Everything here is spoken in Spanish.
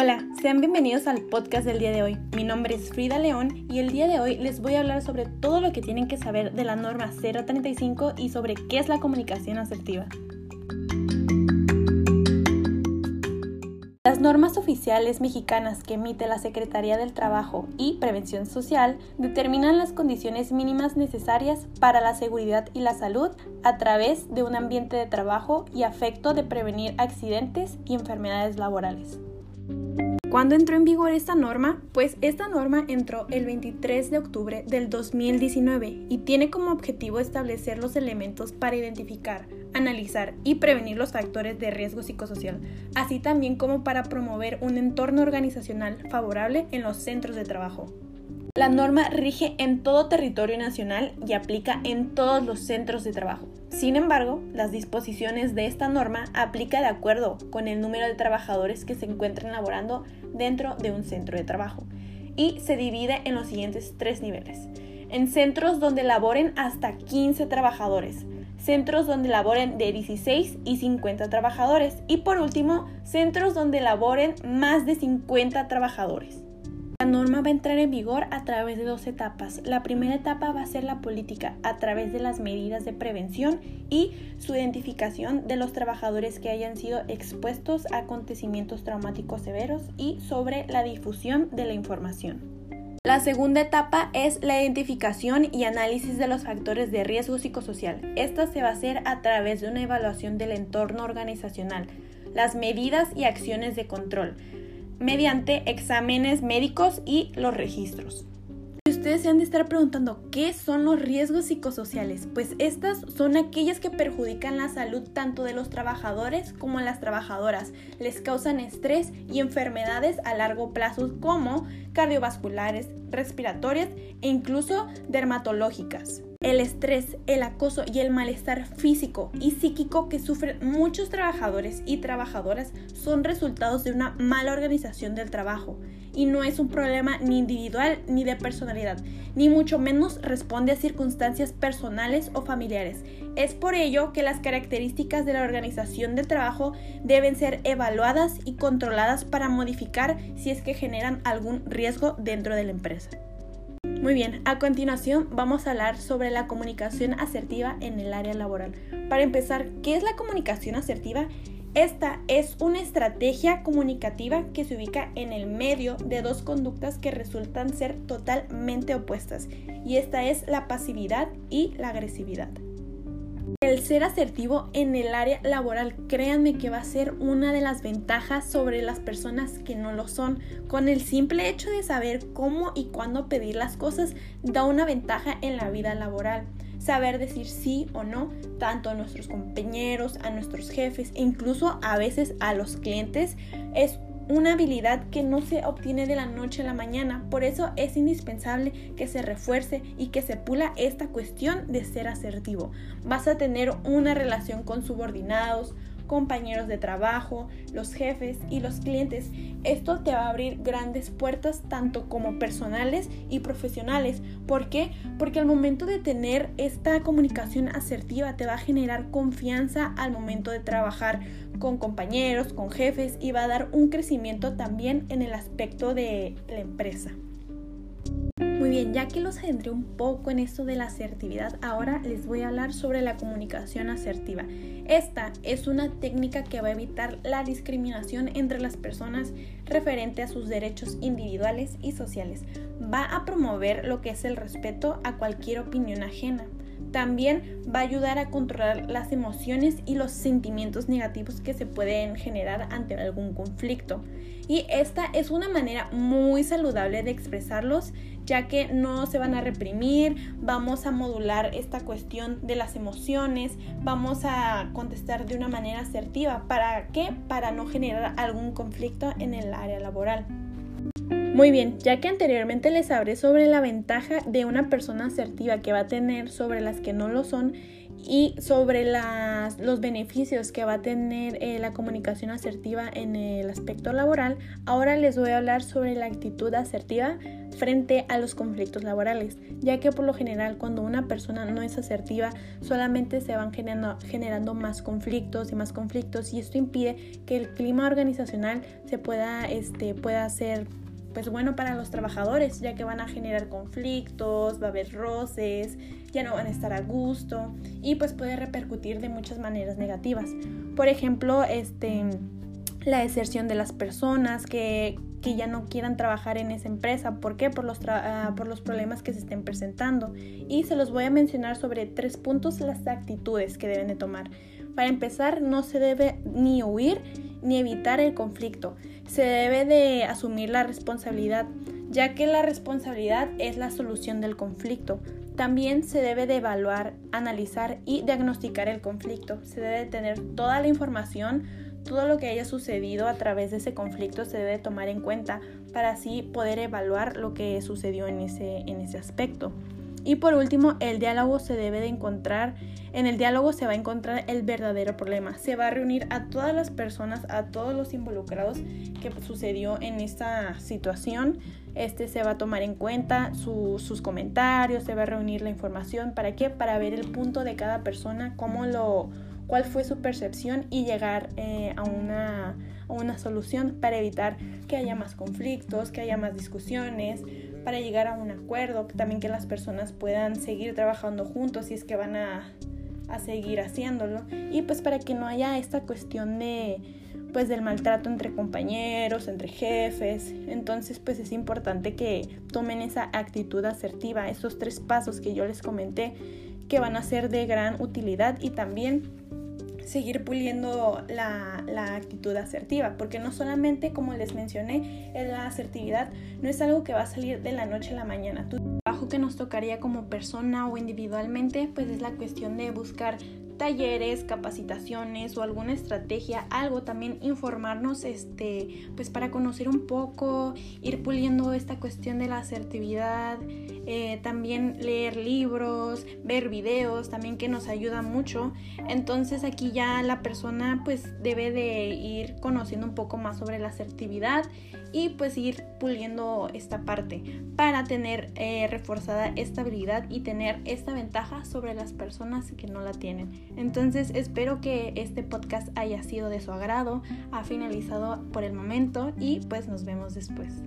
Hola, sean bienvenidos al podcast del día de hoy. Mi nombre es Frida León y el día de hoy les voy a hablar sobre todo lo que tienen que saber de la norma 035 y sobre qué es la comunicación asertiva. Las normas oficiales mexicanas que emite la Secretaría del Trabajo y Prevención Social determinan las condiciones mínimas necesarias para la seguridad y la salud a través de un ambiente de trabajo y afecto de prevenir accidentes y enfermedades laborales. ¿Cuándo entró en vigor esta norma? Pues esta norma entró el 23 de octubre del 2019 y tiene como objetivo establecer los elementos para identificar, analizar y prevenir los factores de riesgo psicosocial, así también como para promover un entorno organizacional favorable en los centros de trabajo. La norma rige en todo territorio nacional y aplica en todos los centros de trabajo. Sin embargo, las disposiciones de esta norma aplica de acuerdo con el número de trabajadores que se encuentran laborando dentro de un centro de trabajo y se divide en los siguientes tres niveles. En centros donde laboren hasta 15 trabajadores, centros donde laboren de 16 y 50 trabajadores y por último, centros donde laboren más de 50 trabajadores. La norma va a entrar en vigor a través de dos etapas. La primera etapa va a ser la política a través de las medidas de prevención y su identificación de los trabajadores que hayan sido expuestos a acontecimientos traumáticos severos y sobre la difusión de la información. La segunda etapa es la identificación y análisis de los factores de riesgo psicosocial. Esta se va a hacer a través de una evaluación del entorno organizacional, las medidas y acciones de control, mediante exámenes médicos y los registros. Ustedes se han de estar preguntando, ¿qué son los riesgos psicosociales? Pues estas son aquellas que perjudican la salud tanto de los trabajadores como las trabajadoras. Les causan estrés y enfermedades a largo plazo como cardiovasculares, respiratorias e incluso dermatológicas. El estrés, el acoso y el malestar físico y psíquico que sufren muchos trabajadores y trabajadoras son resultados de una mala organización del trabajo y no es un problema ni individual ni de personalidad, ni mucho menos responde a circunstancias personales o familiares. Es por ello que las características de la organización del trabajo deben ser evaluadas y controladas para modificar si es que generan algún riesgo dentro de la empresa. Muy bien, a continuación vamos a hablar sobre la comunicación asertiva en el área laboral. Para empezar, ¿qué es la comunicación asertiva? Esta es una estrategia comunicativa que se ubica en el medio de dos conductas que resultan ser totalmente opuestas, y esta es la pasividad y la agresividad. El ser asertivo en el área laboral, créanme que va a ser una de las ventajas sobre las personas que no lo son. Con el simple hecho de saber cómo y cuándo pedir las cosas, da una ventaja en la vida laboral. Saber decir sí o no, tanto a nuestros compañeros, a nuestros jefes e incluso a veces a los clientes, es una habilidad que no se obtiene de la noche a la mañana. Por eso es indispensable que se refuerce y que se pula esta cuestión de ser asertivo. Vas a tener una relación con subordinados, compañeros de trabajo, los jefes y los clientes. Esto te va a abrir grandes puertas tanto como personales y profesionales. ¿Por qué? Porque al momento de tener esta comunicación asertiva te va a generar confianza al momento de trabajar con compañeros, con jefes y va a dar un crecimiento también en el aspecto de la empresa. Bien, ya que los adentré un poco en esto de la asertividad, ahora les voy a hablar sobre la comunicación asertiva. Esta es una técnica que va a evitar la discriminación entre las personas referente a sus derechos individuales y sociales. Va a promover lo que es el respeto a cualquier opinión ajena. También va a ayudar a controlar las emociones y los sentimientos negativos que se pueden generar ante algún conflicto. Y esta es una manera muy saludable de expresarlos ya que no se van a reprimir, vamos a modular esta cuestión de las emociones, vamos a contestar de una manera asertiva. ¿Para qué? Para no generar algún conflicto en el área laboral. Muy bien, ya que anteriormente les hablé sobre la ventaja de una persona asertiva que va a tener sobre las que no lo son y sobre los beneficios que va a tener eh, la comunicación asertiva en el aspecto laboral, ahora les voy a hablar sobre la actitud asertiva frente a los conflictos laborales, ya que por lo general cuando una persona no es asertiva solamente se van generando, más conflictos y más conflictos y esto impide que el clima organizacional se pueda, este, pueda hacer pues bueno para los trabajadores, ya que van a generar conflictos, va a haber roces, ya no van a estar a gusto y pues puede repercutir de muchas maneras negativas. Por ejemplo, este la deserción de las personas que, que ya no quieran trabajar en esa empresa. ¿Por qué? Por los, ah, por los problemas que se estén presentando. Y se los voy a mencionar sobre tres puntos las actitudes que deben de tomar. Para empezar, no se debe ni huir ni evitar el conflicto. Se debe de asumir la responsabilidad, ya que la responsabilidad es la solución del conflicto. También se debe de evaluar, analizar y diagnosticar el conflicto. Se debe de tener toda la información todo lo que haya sucedido a través de ese conflicto se debe tomar en cuenta para así poder evaluar lo que sucedió en ese, en ese aspecto. Y por último, el diálogo se debe de encontrar, en el diálogo se va a encontrar el verdadero problema. Se va a reunir a todas las personas, a todos los involucrados que sucedió en esta situación. Este se va a tomar en cuenta sus comentarios, se va a reunir la información. ¿Para qué? Para ver el punto de cada persona, cómo lo, cuál fue su percepción y llegar eh, a, una, a una solución para evitar que haya más conflictos, que haya más discusiones, para llegar a un acuerdo, también que las personas puedan seguir trabajando juntos si es que van a, a seguir haciéndolo y pues para que no haya esta cuestión de pues del maltrato entre compañeros, entre jefes. Entonces, pues es importante que tomen esa actitud asertiva, esos tres pasos que yo les comenté que van a ser de gran utilidad y también seguir puliendo la, actitud asertiva, porque no solamente, como les mencioné, la asertividad no es algo que va a salir de la noche a la mañana. Tu trabajo que nos tocaría como persona o individualmente, pues es la cuestión de buscar talleres, capacitaciones o alguna estrategia, algo también informarnos este pues para conocer un poco, ir puliendo esta cuestión de la asertividad, eh, también leer libros, ver videos, también que nos ayuda mucho. Entonces aquí ya la persona pues debe de ir conociendo un poco más sobre la asertividad y pues ir puliendo esta parte para tener eh, reforzada esta habilidad y tener esta ventaja sobre las personas que no la tienen. Entonces espero que este podcast haya sido de su agrado, ha finalizado por el momento y pues nos vemos después.